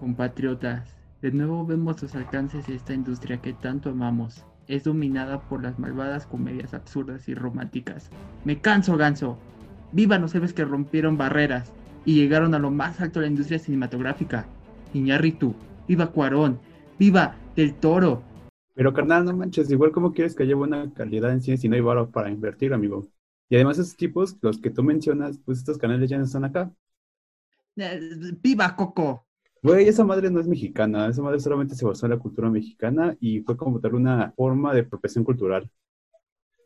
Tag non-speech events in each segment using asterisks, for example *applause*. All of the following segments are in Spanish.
Compatriotas, de nuevo vemos los alcances de esta industria que tanto amamos. Es dominada por las malvadas comedias absurdas y románticas. Me canso, ganso. Viva los héroes que rompieron barreras y llegaron a lo más alto de la industria cinematográfica. Iñárritu, viva Cuarón, viva Del Toro. Pero carnal, no manches, igual como quieres que haya buena calidad en cine si no hay valor para invertir, amigo. Y además esos tipos, los que tú mencionas, pues estos canales ya no están acá. Eh, viva Coco. Güey, esa madre no es mexicana, esa madre solamente se basó en la cultura mexicana y fue como tal una forma de apropiación cultural.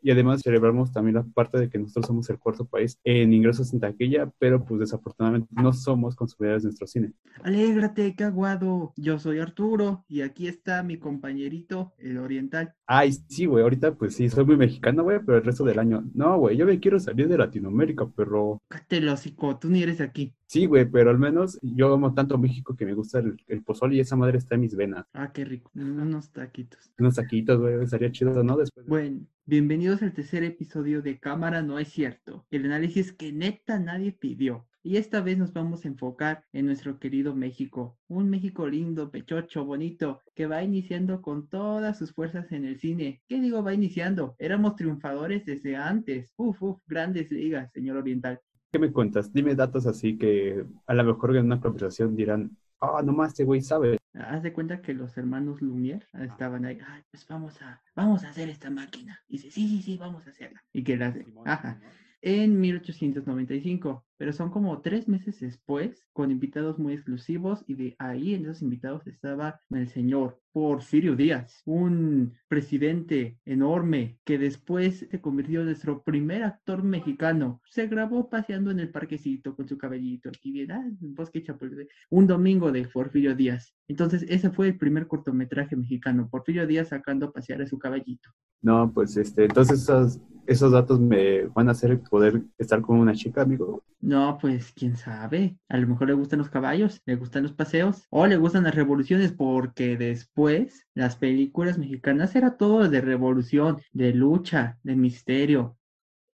Y además celebramos también la parte de que nosotros somos el cuarto país en ingresos en taquilla, pero pues desafortunadamente no somos consumidores de nuestro cine. Alégrate, caguado. Yo soy Arturo y aquí está mi compañerito, el oriental. Ay, sí, güey, ahorita pues sí, soy muy mexicano, güey, pero el resto del año, no, güey, yo me quiero salir de Latinoamérica, pero... Cállate tú ni eres aquí. Sí, güey, pero al menos yo amo tanto México que me gusta el, el pozole y esa madre está en mis venas. Ah, qué rico, unos taquitos. Unos taquitos, güey, estaría chido, ¿no? Después. Bueno, bienvenidos al tercer episodio de Cámara No es Cierto, el análisis que neta nadie pidió. Y esta vez nos vamos a enfocar en nuestro querido México, un México lindo, pechocho, bonito, que va iniciando con todas sus fuerzas en el cine. ¿Qué digo va iniciando? Éramos triunfadores desde antes. Uf, uf, grandes ligas, señor Oriental. ¿Qué me cuentas? Dime datos así que a lo mejor en una conversación dirán, ah, nomás este güey sabe. Haz de cuenta que los hermanos Lumière estaban ahí, ay, pues vamos a, vamos a hacer esta máquina. Y dice, sí, sí, sí, vamos a hacerla. Y que la hace, ajá en 1895, pero son como tres meses después, con invitados muy exclusivos, y de ahí en esos invitados estaba el señor Porfirio Díaz, un presidente enorme que después se convirtió en nuestro primer actor mexicano. Se grabó paseando en el parquecito con su cabellito aquí bien, ah, bosque Chapultepec, un domingo de Porfirio Díaz. Entonces, ese fue el primer cortometraje mexicano, Porfirio Díaz sacando a pasear a su caballito. No, pues este, entonces esos, esos datos me van a hacer poder estar con una chica, amigo. No, pues quién sabe. A lo mejor le gustan los caballos, le gustan los paseos o le gustan las revoluciones porque después las películas mexicanas era todo de revolución, de lucha, de misterio.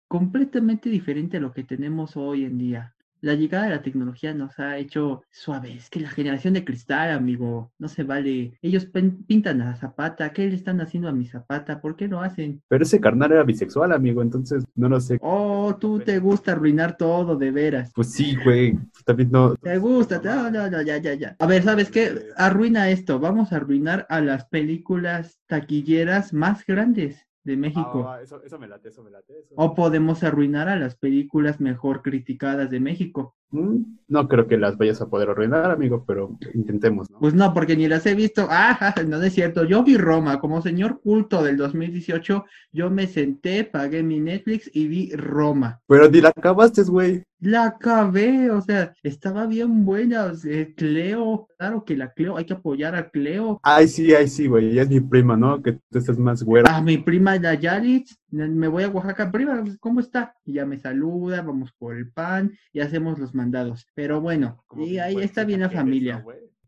Completamente diferente a lo que tenemos hoy en día la llegada de la tecnología nos ha hecho suaves. Que la generación de cristal, amigo, no se vale. Ellos pintan a Zapata. ¿Qué le están haciendo a mi Zapata? ¿Por qué lo hacen? Pero ese carnal era bisexual, amigo, entonces no lo sé. Oh, tú te gusta arruinar todo, de veras. Pues sí, güey. También no. Te gusta, no, no, no, ya, ya, ya. A ver, ¿sabes qué? Arruina esto. Vamos a arruinar a las películas taquilleras más grandes de México. Ah, eso, me late, eso me late. O podemos arruinar a las películas mejor criticadas de México. Mm, no creo que las vayas a poder arruinar, amigo, pero intentemos, ¿no? Pues no, porque ni las he visto. Ah, no es cierto. Yo vi Roma como señor culto del 2018. Yo me senté, pagué mi Netflix y vi Roma. Pero ni la acabaste, güey. La acabé, o sea, estaba bien buena. O sea, Cleo, claro que la Cleo, hay que apoyar a Cleo. Ay, sí, ay, sí, güey. Ella es mi prima, ¿no? Que tú estás más güera. Ah, mi prima la Yalitz, me voy a Oaxaca, prima, ¿cómo está? Y ya me saluda, vamos por el pan y hacemos los mandados. Pero bueno, y ahí está bien la familia.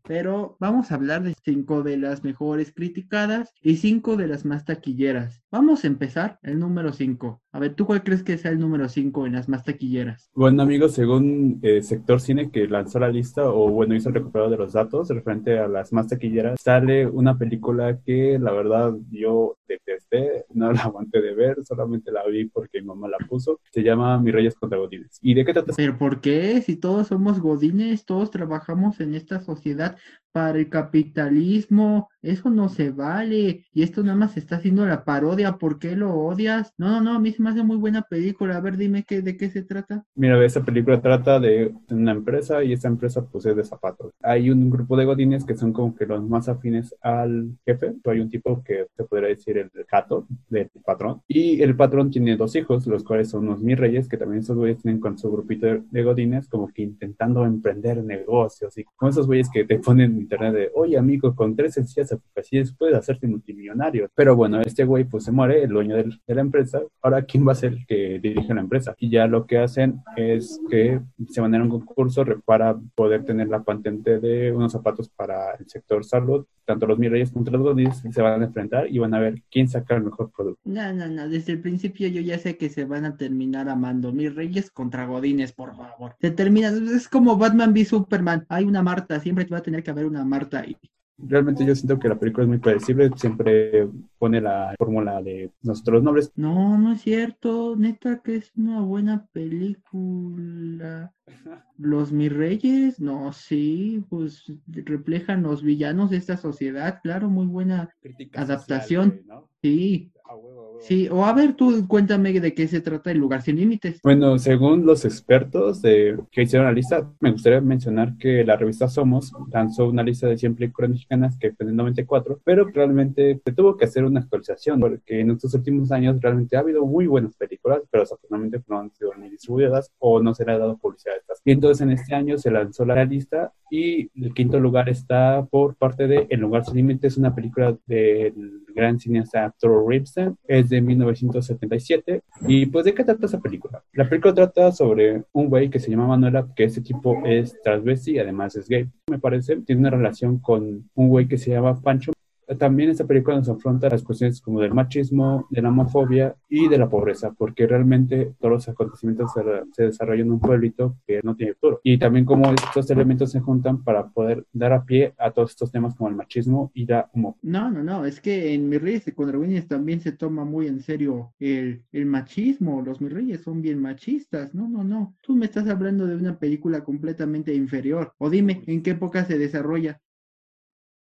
Pero vamos a hablar de cinco de las mejores criticadas y cinco de las más taquilleras. Vamos a empezar el número cinco. A ver, ¿tú cuál crees que sea el número 5 en las más taquilleras? Bueno, amigos, según el eh, Sector Cine que lanzó la lista, o bueno, hizo el recuperado de los datos referente a las más taquilleras, sale una película que la verdad yo detesté, no la aguanté de ver, solamente la vi porque mi mamá la puso. Se llama Mi Reyes contra Godines. ¿Y de qué trata? ¿Pero por qué? Si todos somos Godines, todos trabajamos en esta sociedad that para el capitalismo, eso no se vale. Y esto nada más está haciendo la parodia, ¿por qué lo odias? No, no, no, a mí se me hace muy buena película. A ver, dime qué, de qué se trata. Mira, esta película trata de una empresa y esta empresa es de zapatos. Hay un grupo de godines que son como que los más afines al jefe. Hay un tipo que se podría decir el gato del patrón. Y el patrón tiene dos hijos, los cuales son los mis reyes, que también esos güeyes tienen con su grupito de godines como que intentando emprender negocios y con esos güeyes que te ponen internet de, oye amigo, con tres sencillas aplicaciones puedes hacerte multimillonario. Pero bueno, este güey pues se muere, el dueño de la empresa. Ahora, ¿quién va a ser el que dirige la empresa? Y ya lo que hacen es que se van a un concurso para poder tener la patente de unos zapatos para el sector salud. Tanto los Mirreyes contra los se van a enfrentar y van a ver quién saca el mejor producto. No, no, no, desde el principio yo ya sé que se van a terminar amando. Mis Reyes contra Godines, por favor. Se termina, es como Batman v Superman. Hay una Marta, siempre te va a tener que haber una Marta ahí. Realmente yo siento que la película es muy predecible, siempre pone la fórmula de nosotros nobles. No, no es cierto, neta que es una buena película. Los mis reyes, no, sí, pues reflejan los villanos de esta sociedad, claro, muy buena adaptación. Sí, Sí, o a ver, tú cuéntame de qué se trata el lugar sin límites. Bueno, según los expertos de, que hicieron la lista, me gustaría mencionar que la revista Somos lanzó una lista de 100 películas mexicanas que fue en el 94, pero realmente se tuvo que hacer una actualización porque en estos últimos años realmente ha habido muy buenas películas, pero desafortunadamente no han sido ni distribuidas o no se le ha dado publicidad a estas. Y entonces en este año se lanzó la lista y el quinto lugar está por parte de El lugar sin límites, una película del gran cineasta Arthur Ripson, es de 1977. ¿Y pues de qué trata esa película? La película trata sobre un güey que se llama Manuela, que ese tipo es transvesti y además es gay. Me parece, tiene una relación con un güey que se llama Pancho, también esta película nos afronta las cuestiones como del machismo, de la homofobia y de la pobreza, porque realmente todos los acontecimientos se, desarrollan en un pueblito que no tiene futuro. Y también como estos elementos se juntan para poder dar a pie a todos estos temas como el machismo y la homofobia. No, no, no, es que en Mis Reyes de Condragüines también se toma muy en serio el, el machismo, los Mis Reyes son bien machistas, no, no, no, tú me estás hablando de una película completamente inferior, o dime, ¿en qué época se desarrolla?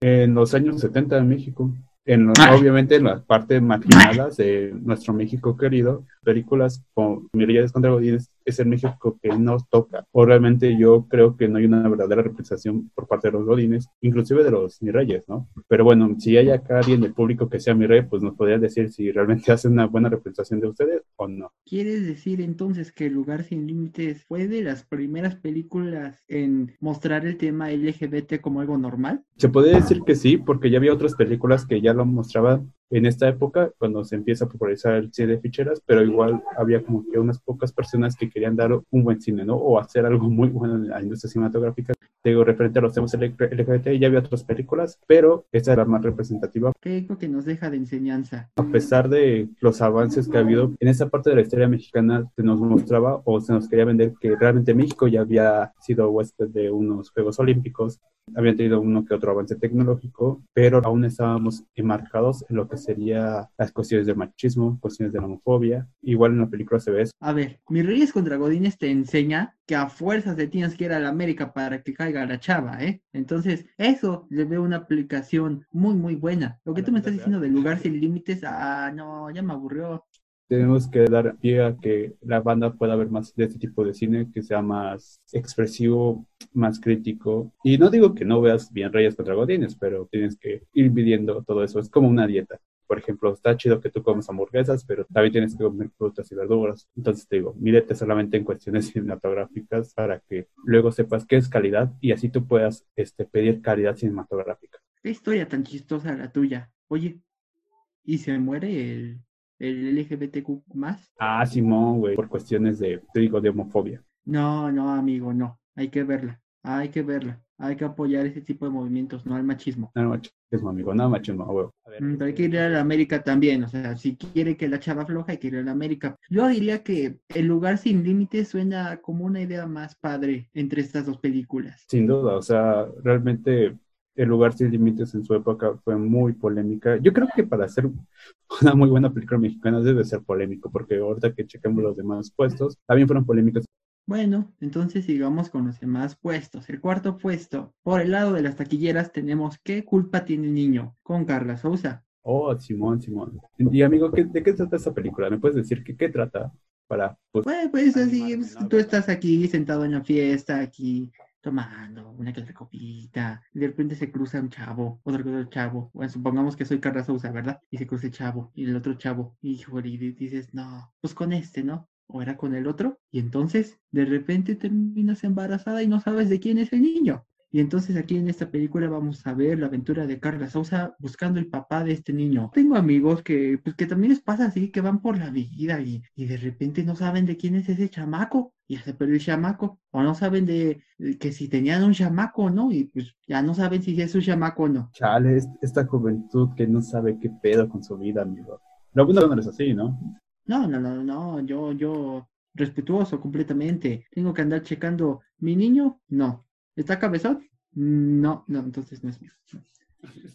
En los años 70 en México. En, obviamente en las partes marginadas de nuestro México querido, películas como Mirillas contra Godines es el México que nos toca. O realmente yo creo que no hay una verdadera representación por parte de los Godines, inclusive de los mi reyes, ¿no? Pero bueno, si hay acá alguien del público que sea mi rey, pues nos podría decir si realmente *laughs* hace una buena representación de ustedes o no. ¿Quieres decir entonces que El lugar sin límites fue de las primeras películas en mostrar el tema LGBT como algo normal? Se puede decir que sí, porque ya había otras películas que ya lo mostraban en esta época, cuando se empieza a popularizar el cine de ficheras, pero igual había como que unas pocas personas que querían dar un buen cine, ¿no? O hacer algo muy bueno en la industria cinematográfica. Digo, referente a los temas LGBT, ya había otras películas, pero esta era la más representativa. ¿Qué es lo que nos deja de enseñanza? A pesar de los avances que ha habido, en esa parte de la historia mexicana se nos mostraba o se nos quería vender que realmente México ya había sido huésped de unos Juegos Olímpicos, habían tenido uno que otro avance tecnológico, pero aún estábamos enmarcados en lo que sería las cuestiones del machismo, cuestiones de la homofobia. Igual en la película se ve eso. A ver, Mis Reyes contra Godines te enseña que a fuerzas te tienes que ir a la América para que caiga la chava, ¿eh? Entonces, eso le veo una aplicación muy, muy buena. Lo que tú me estás diciendo del lugar sin límites, ah, no, ya me aburrió tenemos que dar pie a que la banda pueda ver más de este tipo de cine, que sea más expresivo, más crítico. Y no digo que no veas bien Reyes contra Godines, pero tienes que ir pidiendo todo eso. Es como una dieta. Por ejemplo, está chido que tú comes hamburguesas, pero también tienes que comer frutas y verduras. Entonces te digo, mírete solamente en cuestiones *laughs* cinematográficas para que luego sepas qué es calidad y así tú puedas este, pedir calidad cinematográfica. Qué historia tan chistosa la tuya. Oye, ¿y se muere el el LGBTQ más. Ah, Simón, güey, por cuestiones de, te digo, de homofobia. No, no, amigo, no. Hay que verla, hay que verla. Hay que apoyar ese tipo de movimientos, no al machismo. No al machismo, amigo, no al machismo. Mm, pero hay que ir a la América también, o sea, si quiere que la chava floja, hay que ir a la América. Yo diría que El lugar sin límites suena como una idea más padre entre estas dos películas. Sin duda, o sea, realmente el lugar sin límites en su época fue muy polémica. Yo creo que para hacer una muy buena película mexicana debe ser polémico, porque ahorita que chequemos los demás puestos, también fueron polémicas. Bueno, entonces sigamos con los demás puestos. El cuarto puesto, por el lado de las taquilleras, tenemos ¿Qué culpa tiene el niño? con Carla Sousa. Oh, Simón, Simón. Y amigo, ¿de qué trata esta película? ¿Me puedes decir que, qué trata? Para, pues, pues así, tú estás aquí sentado en la fiesta, aquí tomando una que otra copita, y de repente se cruza un chavo, otro chavo, bueno, supongamos que soy Carla Sousa, ¿verdad? Y se cruza el chavo, y el otro chavo, y dices, no, pues con este, ¿no? O era con el otro, y entonces de repente terminas embarazada y no sabes de quién es el niño. Y entonces aquí en esta película vamos a ver la aventura de Carla Sousa buscando el papá de este niño. Tengo amigos que, pues, que también les pasa así, que van por la vida y, y de repente no saben de quién es ese chamaco y se perdió el chamaco. O no saben de, que si tenían un chamaco o no y pues ya no saben si es un chamaco o no. Chale, esta juventud que no sabe qué pedo con su vida, amigo. Lo bueno no es así, ¿no? No, no, no, no, yo, yo respetuoso completamente. Tengo que andar checando. ¿Mi niño? No. ¿Está cabezón? No, no, entonces no es mío.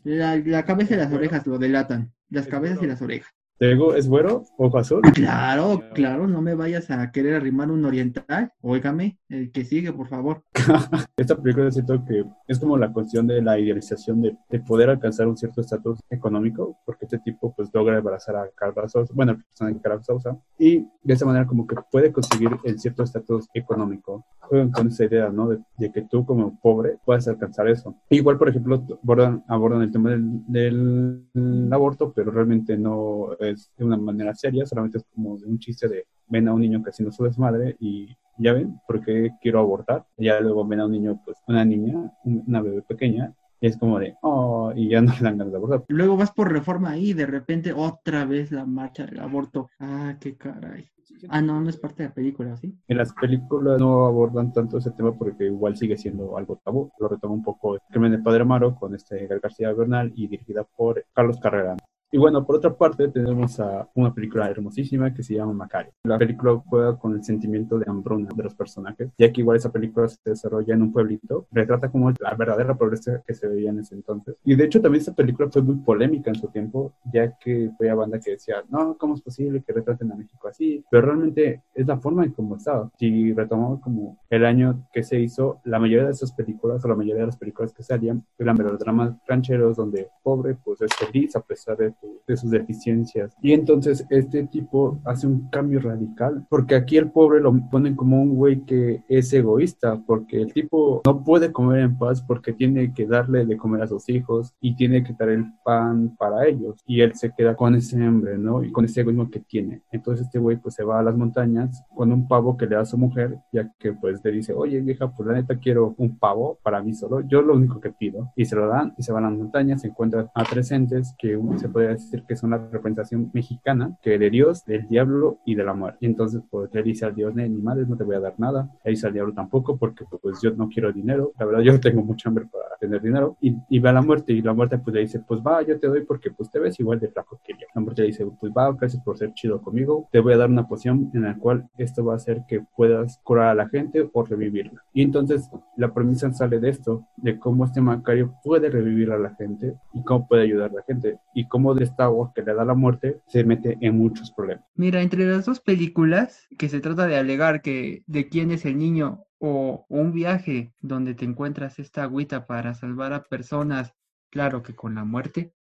La, la cabeza y las orejas lo delatan. Las cabezas y las orejas. Te digo, ¿es güero? ¿Ojo azul? Claro, claro, no me vayas a querer arrimar un oriental. Óigame, el que sigue, por favor. *laughs* Esta película siento que es como la cuestión de la idealización de, de poder alcanzar un cierto estatus económico, porque este tipo pues logra abrazar a Carla Sousa, bueno, el personaje de Carla Sousa, y de esa manera como que puede conseguir el cierto estatus económico. Juegan con esa idea, ¿no? De, de que tú como pobre puedes alcanzar eso. Igual, por ejemplo, abordan, abordan el tema del, del aborto, pero realmente no es de una manera seria, solamente es como de un chiste de ven a un niño que haciendo su desmadre y ya ven por qué quiero abortar. Y ya luego ven a un niño, pues una niña, un- una bebé pequeña, y es como de, oh, y ya no le dan ganas de abortar. Luego vas por reforma y de repente otra vez la marcha del aborto. Ah, qué caray. Ah, no, no es parte de la película, ¿sí? En las películas no abordan tanto ese tema porque igual sigue siendo algo tabú. Lo retoma un poco el crimen del padre Amaro con este García Bernal y dirigida por Carlos Carrera. Y bueno, por otra parte tenemos a una película hermosísima que se llama Macario. La película juega con el sentimiento de hambruna de los personajes, ya que igual esa película se desarrolla en un pueblito, retrata como la verdadera pobreza que se veía en ese entonces. Y de hecho también esta película fue muy polémica en su tiempo, ya que fue a banda que decía, no, ¿cómo es posible que retraten a México así? Pero realmente es la forma en cómo estaba. Si retomamos como el año que se hizo, la mayoría de esas películas, o la mayoría de las películas que salían, eran melodramas rancheros donde pobre pues es feliz a pesar de, de sus deficiencias. Y entonces este tipo hace un cambio radical, porque aquí el pobre lo ponen como un güey que es egoísta, porque el tipo no puede comer en paz porque tiene que darle de comer a sus hijos y tiene que dar el pan para ellos. Y él se queda con ese hambre, ¿no? Y con ese egoísmo que tiene. Entonces este güey pues se va a las montañas con un pavo que le da a su mujer, ya que pues le dice, oye vieja, pues la neta quiero un pavo para mí solo, yo lo único que pido. Y se lo dan y se van a las montañas, se encuentran a tres entes que se puede decir que son la representación mexicana, que de Dios, del diablo y de la muerte. Y entonces pues le dice al Dios, "Ne, ni madres, no te voy a dar nada. Le dice al diablo tampoco, porque pues yo no quiero dinero. La verdad yo tengo mucha hambre para tener dinero. Y, y va a la muerte y la muerte pues le dice, pues va, yo te doy porque pues te ves igual de flaco que yo. La muerte le dice, pues va, gracias por ser chido conmigo. Te voy a dar una poción en la cual esto va a hacer que puedas curar a la gente o revivirla. Y entonces la premisa sale de esto, de cómo este Macario puede revivir a la gente y cómo puede ayudar a la gente. Y cómo de esta agua que le da la muerte se mete en muchos problemas. Mira, entre las dos películas, que se trata de alegar que de quién es el niño o un viaje donde te encuentras esta agüita para salvar a personas, claro que con la muerte,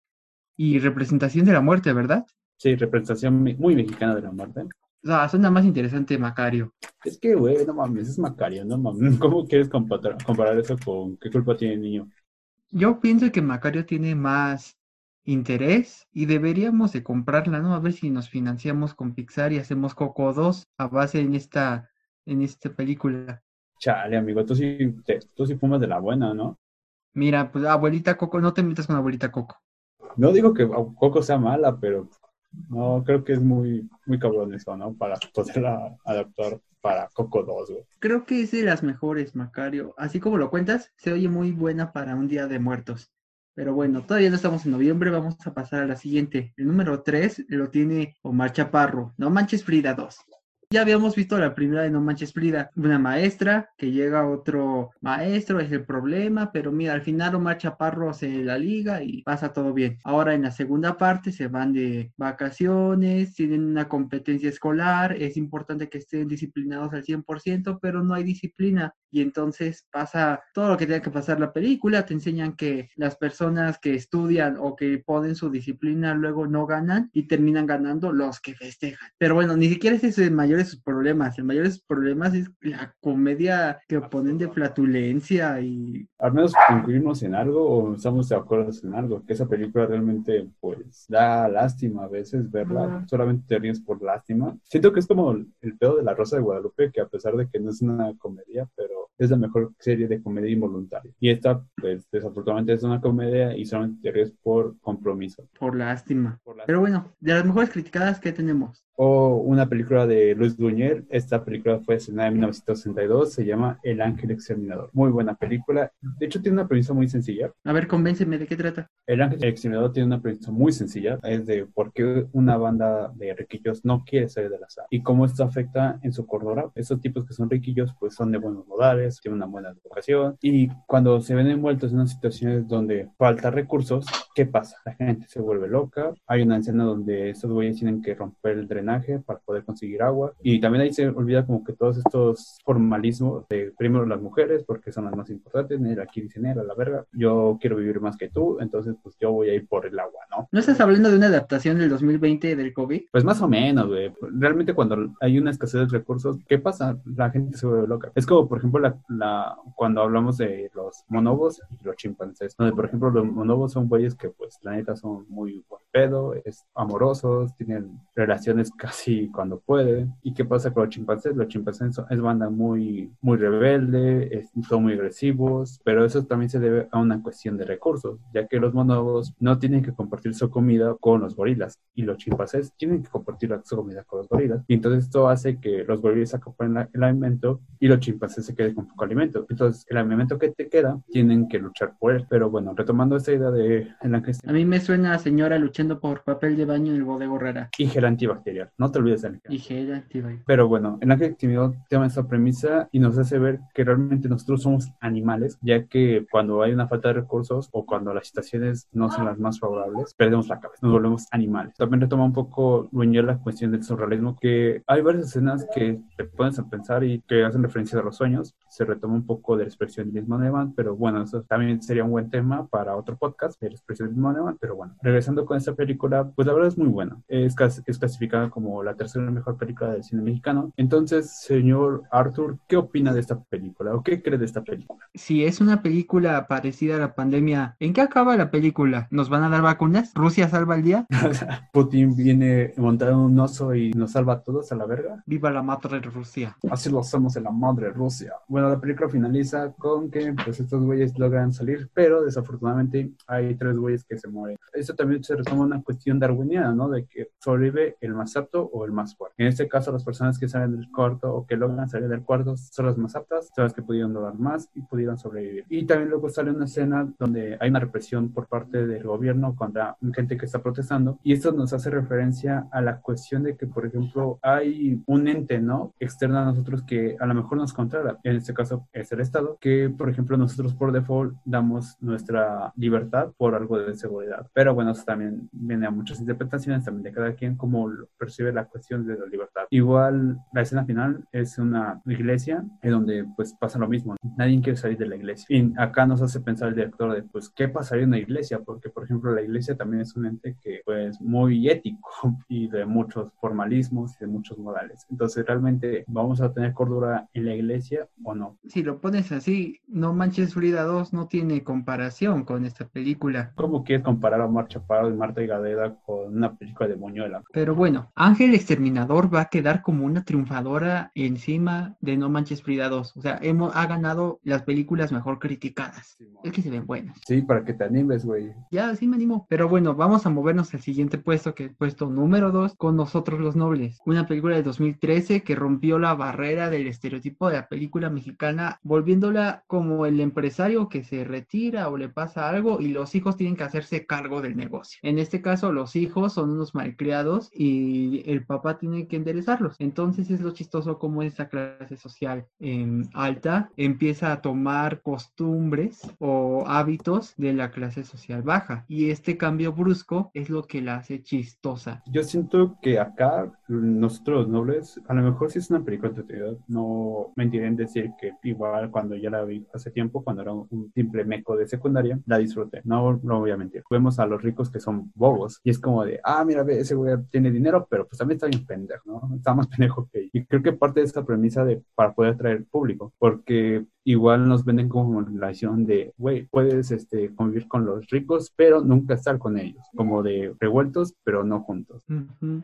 y representación de la muerte, ¿verdad? Sí, representación muy mexicana de la muerte. O sea, suena más interesante Macario. Es que, güey, no mames, es Macario, no mames. *laughs* ¿Cómo quieres comparar, comparar eso con qué culpa tiene el niño? Yo pienso que Macario tiene más interés y deberíamos de comprarla, ¿no? A ver si nos financiamos con Pixar y hacemos Coco 2 a base en esta, en esta película. Chale, amigo, tú sí, te- tú sí fumas de la buena, ¿no? Mira, pues abuelita Coco, no te metas con abuelita Coco. No digo que Coco sea mala, pero no, creo que es muy, muy cabrón eso, ¿no? Para poderla adaptar para Coco 2, güey. Creo que es de las mejores, Macario. Así como lo cuentas, se oye muy buena para un día de muertos. Pero bueno, todavía no estamos en noviembre, vamos a pasar a la siguiente. El número 3 lo tiene Omar Chaparro, No Manches Frida 2. Ya habíamos visto la primera de No Manches Frida, una maestra que llega a otro maestro, es el problema, pero mira, al final Omar Chaparro se la liga y pasa todo bien. Ahora en la segunda parte se van de vacaciones, tienen una competencia escolar, es importante que estén disciplinados al 100%, pero no hay disciplina y entonces pasa todo lo que tenga que pasar la película, te enseñan que las personas que estudian o que ponen su disciplina luego no ganan y terminan ganando los que festejan. Pero bueno, ni siquiera ese es el mayor de sus problemas, el mayor de sus problemas es la comedia que ponen de flatulencia y Al menos concluimos en algo o estamos de acuerdo en algo, que esa película realmente pues da lástima a veces verla, solamente te ríes por lástima. Siento que es como el pedo de la Rosa de Guadalupe, que a pesar de que no es una comedia, pero es la mejor serie de comedia involuntaria. Y esta pues desafortunadamente es una comedia y solamente te ríes por compromiso. por lástima. Por Pero bueno, de las mejores criticadas que tenemos. O una película de Luis Buñuel, esta película fue estrenada en 1962, se llama El Ángel Exterminador. Muy buena película. De hecho, tiene una premisa muy sencilla. A ver, convénceme, ¿de qué trata? El Ángel Exterminador tiene una premisa muy sencilla. Es de por qué una banda de riquillos no quiere salir de la sala y cómo esto afecta en su cordura. Esos tipos que son riquillos, pues son de buenos modales, tienen una buena educación y cuando se ven envueltos en unas situaciones donde falta recursos, ¿qué pasa? La gente se vuelve loca. Hay una escena donde estos güeyes tienen que romper el drenaje para poder conseguir agua y también ahí se olvida como que todos estos formalismos de primero las mujeres porque son las más importantes, aquí dicen, a la verga, yo quiero vivir más que tú, entonces pues yo voy a ir por el agua, ¿no? ¿No estás hablando de una adaptación del 2020 del COVID? Pues más o menos, güey. Realmente cuando hay una escasez de recursos, ¿qué pasa? La gente se vuelve loca. Es como, por ejemplo, la, la, cuando hablamos de los monobos y los chimpancés, por ejemplo, los monobos son güeyes que, pues, la neta son muy buen pedo, es amorosos, tienen relaciones casi cuando pueden. ¿Y qué pasa con los chimpancés? Los chimpancés son, es banda muy, muy rebelde, son muy agresivos, pero eso también se debe a una cuestión de recursos, ya que los monobos no tienen que compartir su comida con los gorilas y los chimpancés tienen que compartir su comida con los gorilas. Y entonces esto hace que los gorilas acoplen el alimento y los chimpancés se queden con poco alimento. Entonces el alimento que te queda tienen que luchar por él. Pero bueno, retomando esta idea de el ángel. A mí me suena a señora luchando por papel de baño en el bodego rara. Y gel antibacterial. No te olvides del gel. Y gel antibacterial. Pero bueno, el ángel extinguidor toma esta premisa y nos hace ver que realmente nosotros somos animales, ya que cuando hay una falta de recursos o cuando las situaciones no son las más favorables, perdemos la cabeza, nos volvemos animales. También retoma un poco la cuestión del surrealismo, que hay varias escenas que te pones a pensar y que hacen referencia a los sueños. Se retoma un poco del expresionismo alemán, pero bueno, eso también sería un buen tema para otro podcast, el expresionismo alemán. Pero bueno, regresando con esta película, pues la verdad es muy buena. Es, es clasificada como la tercera mejor película del cine mexicano. Entonces, señor Arthur, ¿qué opina de esta película o qué cree de esta película? Si es una película parecida a la pandemia, ¿en qué acaba la película? ¿Nos van a dar vacunas? ¿Rusia salva el día? *laughs* Putin viene montado un oso y nos salva a todos a la verga. Viva la madre Rusia. Así lo hacemos en la madre Rusia. Bueno, la película finaliza con que pues estos güeyes logran salir, pero desafortunadamente hay tres güeyes que se mueren. Esto también se retoma una cuestión darwiniana, ¿no? De que sobrevive el más apto o el más fuerte. En este caso, las personas que salen del cuarto o que logran salir del cuarto son las más aptas, son las que pudieron lograr más y pudieron sobrevivir. Y también luego sale una escena donde hay una represión por parte del gobierno contra gente que está protestando y esto nos hace referencia a la cuestión de que, por ejemplo, hay un ente, ¿no? Externo a nosotros que a lo mejor nos controla. En este caso es el Estado, que, por ejemplo, nosotros por default damos nuestra libertad por algo de seguridad. Pero bueno, eso también viene a muchas interpretaciones también de cada quien cómo percibe la cuestión de la libertad. Igual, la escena final es una iglesia en donde pues pasa lo mismo. Nadie quiere salir de la iglesia. Y acá nos hace pensar el director de pues qué pasaría en una iglesia, porque por ejemplo la iglesia también es un ente que pues muy ético *laughs* y de muchos formalismos y de muchos modales. Entonces, ¿realmente vamos a tener cordura en la iglesia o no? Si lo pones así, No Manches Frida 2 no tiene comparación con esta película. ¿Cómo quieres comparar a Marcha Chaparro y Marta y Gadeda con una película de Moñuela? Pero bueno, Ángel Exterminador va a quedar como una triunfadora encima de No Manches Frida 2. O sea, hemos, ha ganado las películas mejor criticadas. es que se ven buenas. Sí, para que te animes, güey. Ya, sí me animo. Pero bueno, vamos a movernos al siguiente puesto, que es puesto número 2, con Nosotros los Nobles. Una película de 2013 que rompió la barrera del estereotipo de la película mexicana, volviéndola como el empresario que se retira o le pasa algo y los hijos tienen que hacerse cargo del negocio. En este caso, los hijos son unos malcriados y el papá tiene que enderezarlos. Entonces es lo chistoso como esta clase social em, alta empieza a tomar costumbres o hábitos de la clase social baja. Y este cambio brusco es lo que la hace chistosa. Yo siento que acá nosotros nobles, a lo mejor si es una película de no mentiré en decir que igual cuando ya la vi hace tiempo, cuando era un simple meco de secundaria, la disfruté. No, no voy a mentir. Vemos a los ricos que son bobos y es como de, ah, mira, ve, ese güey tiene dinero, pero pues también está bien pendejo, ¿no? Está más *laughs* pendejo que Y creo que parte de esta premisa de para poder atraer público, porque igual nos venden como la acción de, güey, puedes este, convivir con los ricos, pero nunca estar con ellos, como de revueltos, pero no juntos.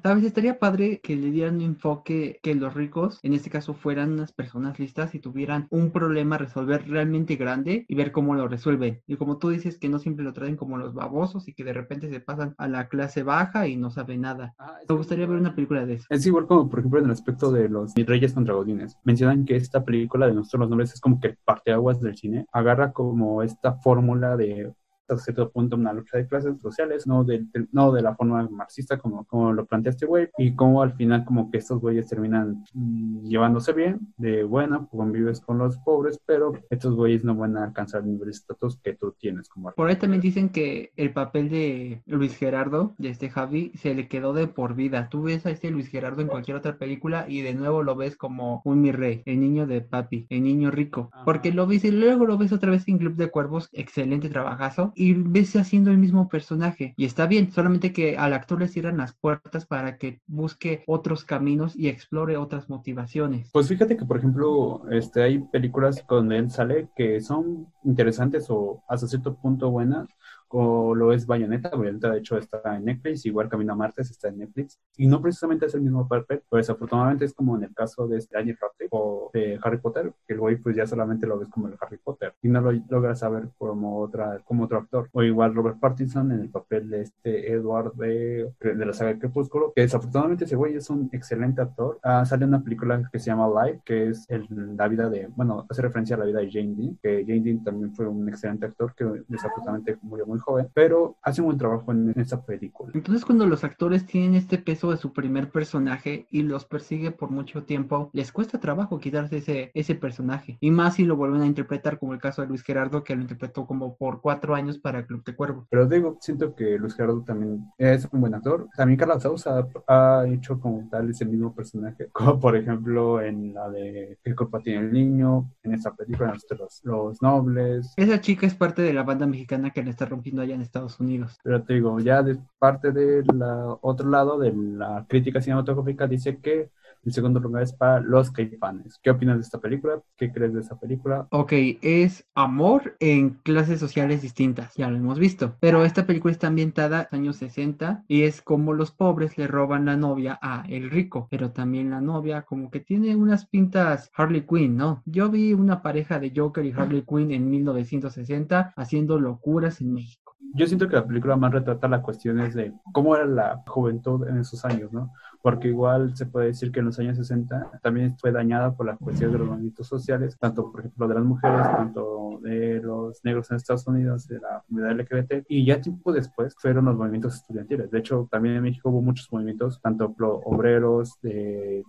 Tal vez estaría padre que le dieran un enfoque que los ricos, en este caso, fueran unas personas listas y tuvieran un problema a resolver realmente grande y ver cómo lo resuelven. Y como tú dices, que no siempre lo traen como los babosos y que de repente se pasan a la clase baja y no saben nada. Ah, Me gustaría ver una película de eso. Es igual como, por ejemplo, en el aspecto de los Reyes contra Godines. Mencionan que esta película de Nosotros los Nombres es como que parteaguas del cine. Agarra como esta fórmula de hasta cierto punto una lucha de clases sociales, no de, no de la forma marxista como, como lo plantea este güey, y como al final como que estos güeyes terminan mm, llevándose bien, de buena, convives con los pobres, pero estos güeyes no van a alcanzar el nivel de estatus que tú tienes como Por ahí también dicen que el papel de Luis Gerardo, de este Javi, se le quedó de por vida. Tú ves a este Luis Gerardo en cualquier otra película y de nuevo lo ves como un mi rey, el niño de papi, el niño rico, porque lo ves y luego lo ves otra vez en Club de Cuervos, excelente trabajazo, y ves haciendo el mismo personaje. Y está bien, solamente que al actor le cierran las puertas para que busque otros caminos y explore otras motivaciones. Pues fíjate que, por ejemplo, este, hay películas donde él sale que son interesantes o hasta cierto punto buenas, o lo es Bayonetta. Bayonetta, de hecho, está en Netflix, igual Camino a Martes está en Netflix, y no precisamente es el mismo papel, pues afortunadamente es como en el caso de este Daniel Radcliffe o de Harry Potter, que el güey pues ya solamente lo ves como el Harry Potter, y no lo logras saber como, otra, como otro actor. O igual Robert Pattinson en el papel de este Edward de, de la saga Crepúsculo, que desafortunadamente ese güey es un excelente actor. Ah, sale una película que se llama Live, que es el, la vida de, bueno, hace referencia a la vida de Jane Dean, que Jane Dean también fue un excelente actor que desafortunadamente murió muy joven, pero hace un buen trabajo en esta película. Entonces cuando los actores tienen este peso de su primer personaje y los persigue por mucho tiempo, les cuesta trabajo quitarse ese, ese personaje. Y más si lo vuelven a interpretar, como el caso de Luis Gerardo, que lo interpretó como por cuatro años para Club de Cuervo. Pero digo, siento que Luis Gerardo también es un buen actor. También Carla Sousa ha, hecho como tal ese mismo personaje, *laughs* como por ejemplo en la de ¿Qué culpa tiene el niño? En esta película, los, los nobles. Esa chica es parte de la banda mexicana que le está rompiendo allá en Estados Unidos. Pero te digo, ya de parte del otro lado de la crítica cinematográfica dice que el segundo lugar es para Los Caifanes. ¿Qué opinas de esta película? ¿Qué crees de esta película? Ok, es amor en clases sociales distintas, ya lo hemos visto. Pero esta película está ambientada en los años 60 y es como los pobres le roban la novia a el rico. Pero también la novia como que tiene unas pintas Harley Quinn, ¿no? Yo vi una pareja de Joker y Harley Quinn en 1960 haciendo locuras en México. Yo siento que la película más retrata las cuestiones de cómo era la juventud en esos años, ¿no? Porque igual se puede decir que en los años 60 también fue dañada por las cuestiones de los movimientos sociales, tanto por ejemplo de las mujeres, tanto de los negros en Estados Unidos, de la comunidad LGBT, y ya tiempo después fueron los movimientos estudiantiles. De hecho, también en México hubo muchos movimientos, tanto obreros, de,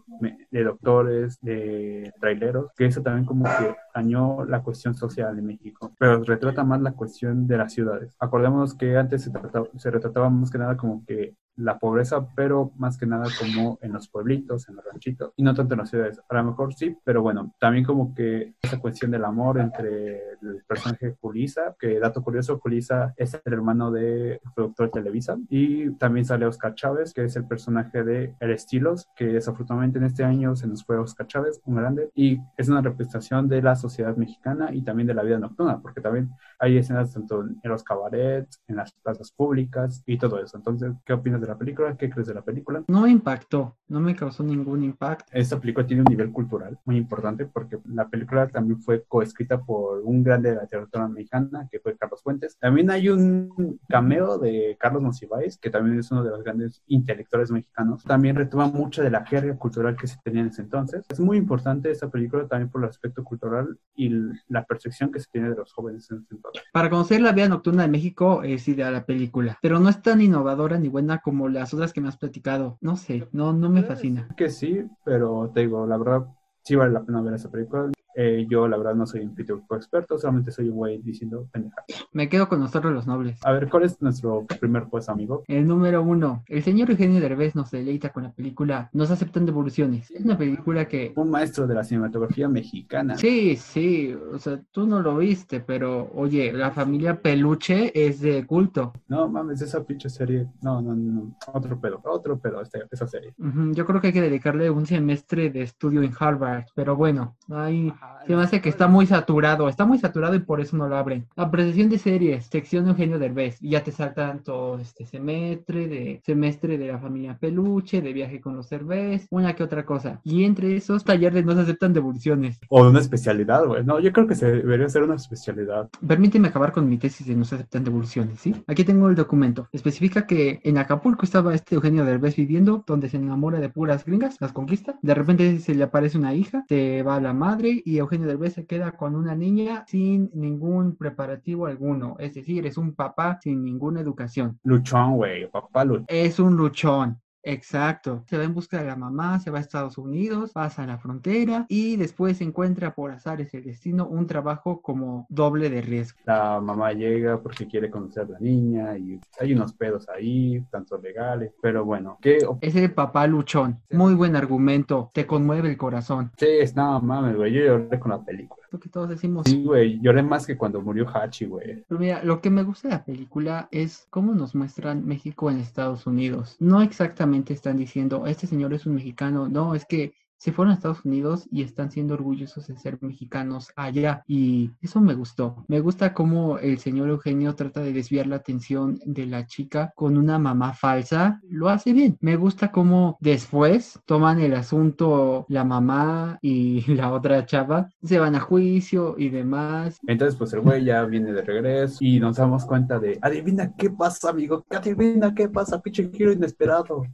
de doctores, de traileros, que eso también como que dañó la cuestión social en México, pero retrata más la cuestión de las ciudades. Acordémonos que antes se, trataba, se retrataba más que nada como que la pobreza, pero más que nada como en los pueblitos, en los ranchitos, y no tanto en las ciudades. A lo mejor sí, pero bueno, también como que esa cuestión del amor entre el personaje Julisa, que dato curioso, Julisa es el hermano del productor de Televisa, y también sale Oscar Chávez, que es el personaje de El Estilos, que desafortunadamente en este año se nos fue Oscar Chávez, un grande, y es una representación de la sociedad mexicana y también de la vida nocturna, porque también hay escenas tanto en los cabarets, en las plazas públicas y todo eso. Entonces, ¿qué opinas de la película? ¿Qué crees de la película? No me impactó, no me causó ningún impacto. Esta película tiene un nivel cultural muy importante porque la película también fue coescrita por un grande de la literatura mexicana que fue Carlos Fuentes. También hay un cameo de Carlos Monsiváis, que también es uno de los grandes intelectuales mexicanos. También retoma mucho de la jerga cultural que se tenía en ese entonces. Es muy importante esta película también por el aspecto cultural y la percepción que se tiene de los jóvenes en ese entonces. Para conocer la vida nocturna de México es ideal la película, pero no es tan innovadora ni buena como como las otras que me has platicado. No sé, no, no me fascina. Que sí, pero te digo, la verdad, sí vale la pena ver esa película. Eh, yo, la verdad, no soy un pitufo experto, solamente soy un güey diciendo pendeja. Me quedo con nosotros los nobles. A ver, ¿cuál es nuestro primer puesto, amigo? El número uno. El señor Eugenio Derbez nos deleita con la película Nos aceptan devoluciones. Es una película que... Un maestro de la cinematografía mexicana. Sí, sí, o sea, tú no lo viste, pero oye, la familia Peluche es de culto. No mames, esa pinche serie. No, no, no. Otro pedo, otro pedo esa serie. Yo creo que hay que dedicarle un semestre de estudio en Harvard, pero bueno, hay Se me hace que está muy saturado, está muy saturado y por eso no lo abren. Apreciación de series, sección de Eugenio Derbez, y ya te saltan todo este semestre de semestre de la familia Peluche, de viaje con los Derbez, una que otra cosa. Y entre esos talleres no se aceptan devoluciones. O una especialidad, güey. No, yo creo que se debería ser una especialidad. Permíteme acabar con mi tesis de no se aceptan devoluciones, ¿sí? Aquí tengo el documento. Especifica que en Acapulco estaba este Eugenio Derbez viviendo, donde se enamora de puras gringas, las conquista. De repente se le aparece una hija, te va la madre y Eugenio Derbez se queda con una niña sin ningún preparativo alguno. Es decir, es un papá sin ninguna educación. Luchón, güey, papá luchón. Es un luchón. Exacto. Se va en busca de la mamá, se va a Estados Unidos, pasa a la frontera y después encuentra por azares el destino un trabajo como doble de riesgo. La mamá llega porque quiere conocer a la niña y hay unos pedos ahí, tanto legales, pero bueno, ¿qué? Es el papá luchón. Muy buen argumento. Te conmueve el corazón. Sí, es no mames, güey. Yo lloré con la película. Lo que todos decimos. Sí, güey. Lloré más que cuando murió Hachi, güey. Pero mira, lo que me gusta de la película es cómo nos muestran México en Estados Unidos. No exactamente están diciendo, este señor es un mexicano. No, es que se fueron a Estados Unidos y están siendo orgullosos de ser mexicanos allá. Y eso me gustó. Me gusta cómo el señor Eugenio trata de desviar la atención de la chica con una mamá falsa. Lo hace bien. Me gusta cómo después toman el asunto la mamá y *laughs* la otra chava. Se van a juicio y demás. Entonces, pues el güey ya viene de regreso y nos damos cuenta de, adivina qué pasa, amigo. Adivina qué pasa, pinche giro inesperado.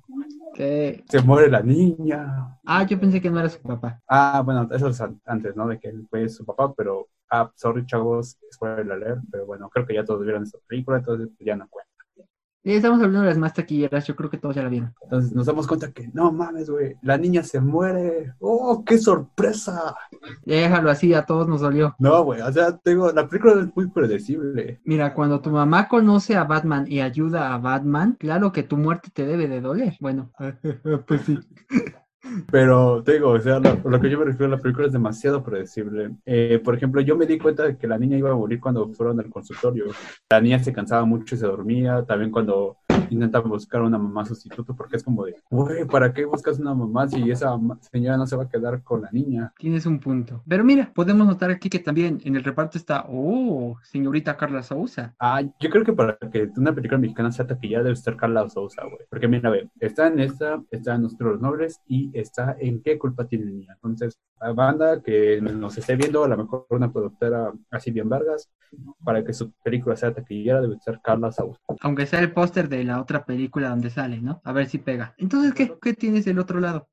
Se muere la niña. Ah, yo pensé que no era su papá. Ah, bueno, eso es antes, ¿no? De que él fue su papá, pero, ah, sorry, chavos, spoiler alert, pero bueno, creo que ya todos vieron esta película, entonces pues, ya no cuenta. Sí, estamos hablando de las más taquilleras, yo creo que todos ya la vieron. Entonces nos damos cuenta que, no mames, güey, la niña se muere. ¡Oh, qué sorpresa! Déjalo así, a todos nos dolió. No, güey, o sea, tengo, la película es muy predecible. Mira, cuando tu mamá conoce a Batman y ayuda a Batman, claro que tu muerte te debe de doler. Bueno, *laughs* pues sí. Pero te digo, o sea, lo, lo, que yo me refiero a la película es demasiado predecible. Eh, por ejemplo, yo me di cuenta de que la niña iba a morir cuando fueron al consultorio. La niña se cansaba mucho y se dormía. También cuando intentan buscar una mamá sustituto, porque es como de, güey, ¿para qué buscas una mamá si esa señora no se va a quedar con la niña? Tienes un punto. Pero mira, podemos notar aquí que también en el reparto está, oh, señorita Carla Sousa. Ah, yo creo que para que una película mexicana sea taquillada debe estar Carla Sousa, güey. Porque mira, a ver, está en esta, está en Nuestros Nobles y está en qué culpa tiene la niña. Entonces, la banda que nos esté viendo, a lo mejor una productora así bien Vargas, para que su película sea taquillera debe ser Carla Sousa. Aunque sea el póster de la otra película donde sale, ¿no? A ver si pega. Entonces, ¿qué, qué tienes del otro lado?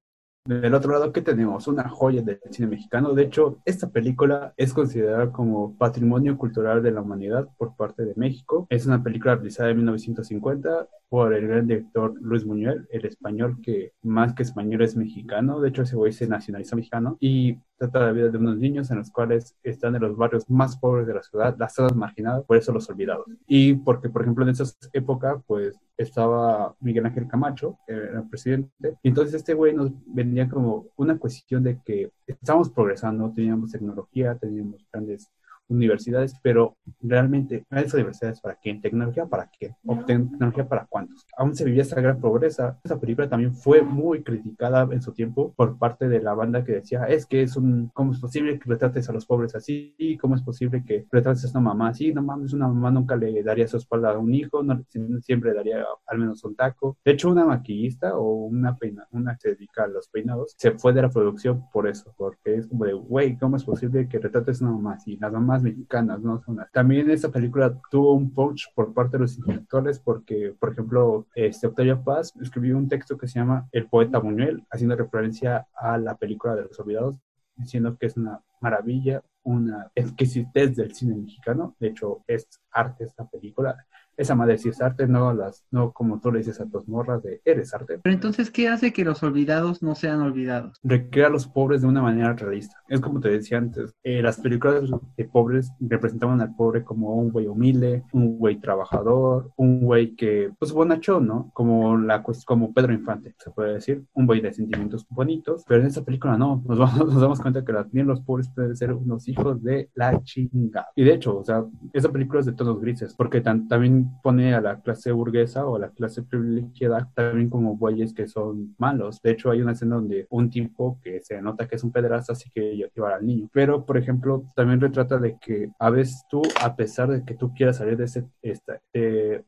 Del otro lado, ¿qué tenemos? Una joya del cine mexicano. De hecho, esta película es considerada como patrimonio cultural de la humanidad por parte de México. Es una película realizada en 1950 por el gran director Luis Muñuel, el español que más que español es mexicano. De hecho, ese güey se nacionaliza mexicano y trata la vida de unos niños en los cuales están en los barrios más pobres de la ciudad, las zonas marginadas, por eso los olvidados. Y porque, por ejemplo, en esa época, pues estaba Miguel Ángel Camacho, era el presidente, y entonces este güey nos vendía como una cuestión de que estábamos progresando, teníamos tecnología, teníamos grandes universidades, pero realmente esa universidades para quién, tecnología para qué, o tecnología para cuántos. Aún se vivía esa gran pobreza. Esa película también fue muy criticada en su tiempo por parte de la banda que decía, es que es un, ¿cómo es posible que retrates a los pobres así? ¿Cómo es posible que retrates a una mamá así? No mames, una mamá nunca le daría su espalda a un hijo, no, siempre daría al menos un taco. De hecho, una maquillista o una peina, una que se dedica a los peinados, se fue de la producción por eso, porque es como de, güey, ¿cómo es posible que retrates a una mamá así? Las mamás mexicanas, ¿no? También esta película tuvo un punch por parte de los intelectuales porque, por ejemplo, este Octavio Paz escribió un texto que se llama El poeta Buñuel, haciendo referencia a la película de los olvidados, diciendo que es una maravilla, una exquisitez del cine mexicano. De hecho, es arte esta película esa madre sí es arte, no las, no como tú le dices a tus morras de eres arte. Pero entonces, ¿qué hace que los olvidados no sean olvidados? Recrea a los pobres de una manera realista. Es como te decía antes, eh, las películas de pobres representaban al pobre como un güey humilde, un güey trabajador, un güey que, pues bonachón, ¿no? Como la como Pedro Infante, se puede decir, un güey de sentimientos bonitos, pero en esta película no, nos, vamos, *laughs* nos damos cuenta que también los pobres pueden ser unos hijos de la chingada. Y de hecho, o sea, esa película es de tonos grises, porque también pone a la clase burguesa o a la clase privilegiada también como bueyes que son malos. De hecho, hay una escena donde un tipo que se nota que es un pederasta, así que llevar al niño. Pero, por ejemplo, también retrata de que a veces tú, a pesar de que tú quieras salir de, ese, esta,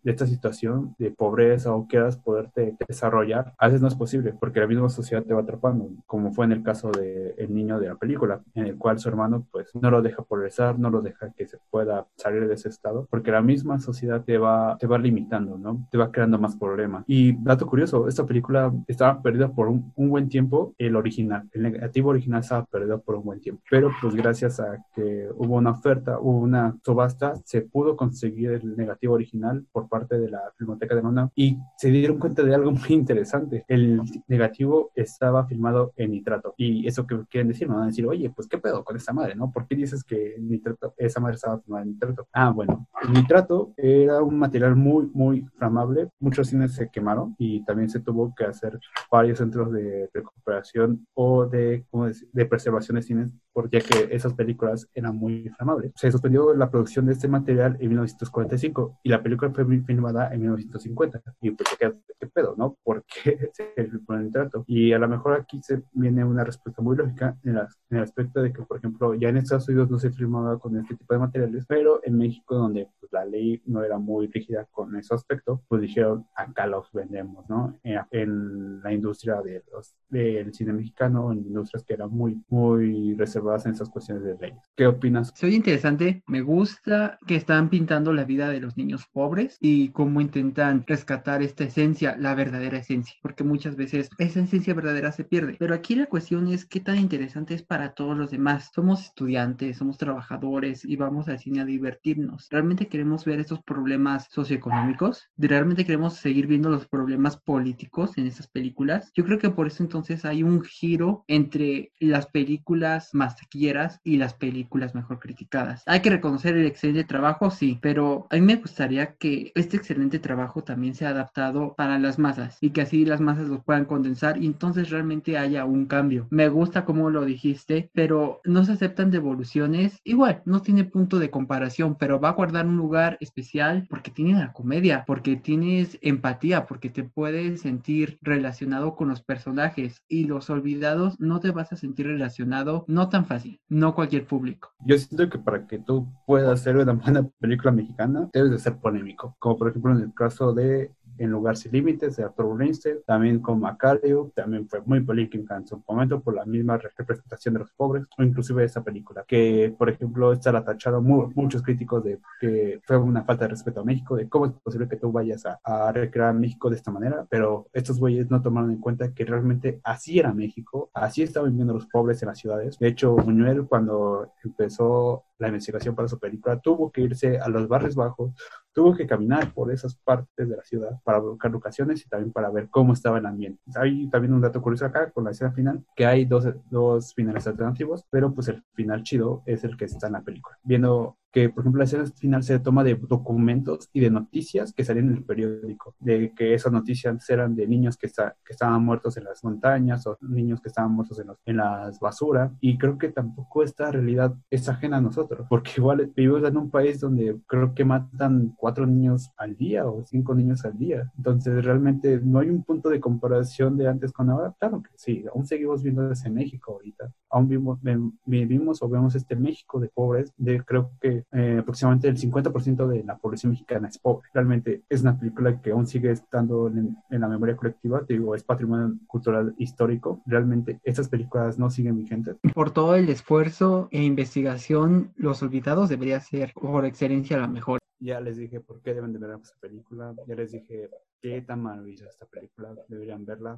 de, esta situación de pobreza o quieras poderte desarrollar, a veces no es posible porque la misma sociedad te va atrapando, como fue en el caso del el niño de la película, en el cual su hermano pues no lo deja progresar, no lo deja que se pueda salir de ese estado, porque la misma sociedad te va, te va limitando, ¿no? Te va creando más problemas. Y dato curioso, esta película estaba perdida por un, un buen tiempo, el original, el negativo original estaba perdido por un buen tiempo, pero pues gracias a que hubo una oferta, hubo una subasta, se pudo conseguir el negativo original por parte de la Filmoteca de Luna y se dieron cuenta de algo muy interesante. El negativo estaba filmado en nitrato. Y eso que quieren decir, me van a decir, oye, pues qué pedo con esa madre, ¿no? ¿Por qué dices que nitrato, esa madre estaba filmada en nitrato? Ah, bueno, el nitrato era un material muy, muy flamable. Muchos cines se quemaron y también se tuvo que hacer varios centros de recuperación o de, de preservación de cines, porque que esas películas eran muy inflamables. Se suspendió la producción de este material en 1945 y la película fue filmada en 1950. Y pues, ¿qué, qué pedo, no? ¿Por qué *laughs* se filmó en nitrato? Y a lo mejor aquí se viene una respuesta muy lógica en, la, en, el aspecto de que, por ejemplo, ya en Estados Unidos no se filmaba con este tipo de materiales, pero en México, donde pues, la ley no era muy rígida con ese aspecto, pues dijeron, acá los vendemos, ¿no? En, en la industria de los, del cine mexicano, en industrias que eran muy, muy reservadas en esas cuestiones de ley. ¿Qué opinas? Soy interesante, me gusta que están pintando la vida de los niños pobres y cómo intentan rescatar esta esencia, la verdadera esencia, porque muchas veces esa esencia verdadera se pierde. Pero aquí la cuestión es qué tan interesante es para todos los demás. Somos estudiantes, somos trabajadores y vamos al cine a divertirnos. ¿Realmente queremos ver estos problemas socioeconómicos? ¿Realmente queremos seguir viendo los problemas políticos en esas películas? Yo creo que por eso entonces hay un giro entre las películas más taquilleras y las películas mejor criticadas. Hay que reconocer el excelente trabajo, sí, pero a mí me gustaría que este excelente trabajo también sea adaptado para las masas y que así las masas lo puedan condensar y entonces realmente haya un cambio. Me gusta como lo dijiste, pero no se aceptan devoluciones. Igual, no tiene punto de comparación, pero va a guardar un lugar especial porque tiene la comedia, porque tienes empatía, porque te puedes sentir relacionado con los personajes y los olvidados no te vas a sentir relacionado, no tan fácil, no cualquier público. Yo siento que para que tú puedas hacer una *laughs* buena película mexicana, debes de ser polémico, como por ejemplo en el caso de en Lugar Sin Límites de Arthur Bernstein, también con Macario, también fue muy polémica en su momento por la misma representación de los pobres, o inclusive esa película, que por ejemplo está la tachado muchos críticos de que fue una falta de respeto a México, de cómo es posible que tú vayas a, a recrear México de esta manera, pero estos güeyes no tomaron en cuenta que realmente así era México, así estaban viviendo los pobres en las ciudades. De hecho, Buñuel cuando empezó la investigación para su película, tuvo que irse a los barrios bajos, tuvo que caminar por esas partes de la ciudad para buscar locaciones y también para ver cómo estaba el ambiente. Hay también un dato curioso acá con la escena final, que hay dos, dos finales alternativos, pero pues el final chido es el que está en la película. Viendo que, por ejemplo, la escena final se toma de documentos y de noticias que salían en el periódico, de que esas noticias eran de niños que, está, que estaban muertos en las montañas o niños que estaban muertos en, los, en las basuras, y creo que tampoco esta realidad es ajena a nosotros, porque igual vivimos en un país donde creo que matan cuatro niños al día o cinco niños al día, entonces realmente no hay un punto de comparación de antes con ahora, claro que sí, aún seguimos viendo ese México ahorita, aún vivimos, vivimos o vemos este México de pobres, de creo que eh, aproximadamente el 50% de la población mexicana es pobre. Realmente es una película que aún sigue estando en, en, la memoria colectiva, te digo, es patrimonio cultural histórico. Realmente estas películas no siguen vigentes. Por todo el esfuerzo e investigación, Los Olvidados debería ser por excelencia la mejor. Ya les dije por qué deben de ver esta película, ya les dije qué tan maravillosa esta película, deberían verla.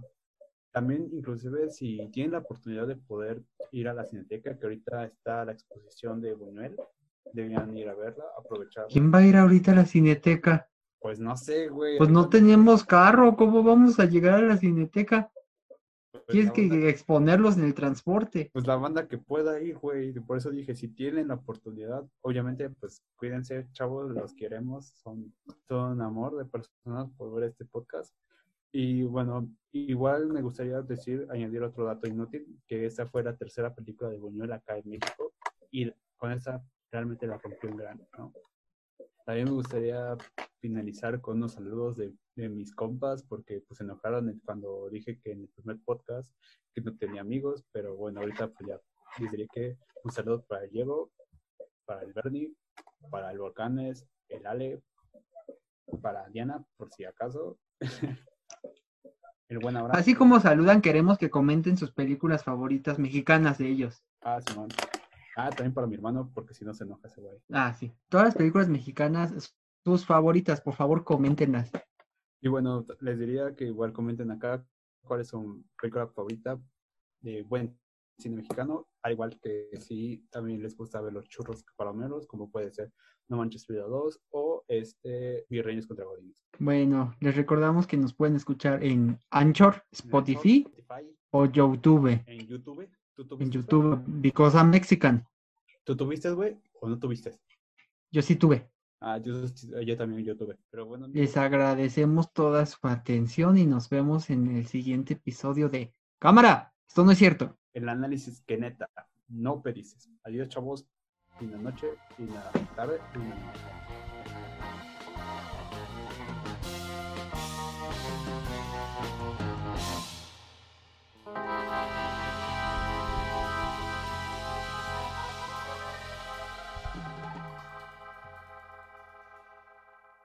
También, inclusive, si tienen la oportunidad de poder ir a la Cineteca, que ahorita está la exposición de Buñuel, deberían ir a verla, aprovechar. ¿Quién va a ir ahorita a la Cineteca? Pues no sé, güey. Pues no tenemos carro, ¿cómo vamos a llegar a la Cineteca? Pues Tienes que banda... exponerlos en el transporte. Pues la banda que pueda ir, güey. Por eso dije, si tienen la oportunidad, obviamente, pues cuídense, chavos, los queremos. Son todo un amor de personas por ver este podcast. Y bueno, igual me gustaría decir, añadir otro dato inútil, que esta fue la tercera película de Buñuel acá en México. Y con esa realmente la rompió en grande, ¿no? También me gustaría finalizar con unos saludos de, mis compas porque pues se enojaron cuando dije que en el primer podcast que no tenía amigos, pero bueno, ahorita pues ya les diría que un saludo para el Diego, para el Bernie, para el Volcanes, el Ale, para Diana, por si acaso. *laughs* el buen abrazo. Así como saludan, queremos que comenten sus películas favoritas mexicanas de ellos. Ah, Simón. Ah, también para mi hermano, porque si no se enoja ese güey. Ah, sí. Todas las películas mexicanas, tus favoritas, por favor, coméntenlas. Y bueno, les diría que igual comenten acá cuál es su película favorita de buen cine mexicano, al igual que si también les gusta ver los churros palomeros, como puede ser No Manches Vida 2 o este Virreyes contra Godines. Bueno, les recordamos que nos pueden escuchar en Anchor, Spotify, o YouTube. En YouTube. En YouTube, because I'm Mexican. ¿Tú tuviste, güey, o no tuviste? Yo sí tuve. Ah, yo, yo también yo tuve. Pero bueno, Les agradecemos toda su atención y nos vemos en el siguiente episodio de Cámara. Esto no es cierto. El análisis que neta, no perices. Adiós, chavos. Fina noche, fina tarde, noche.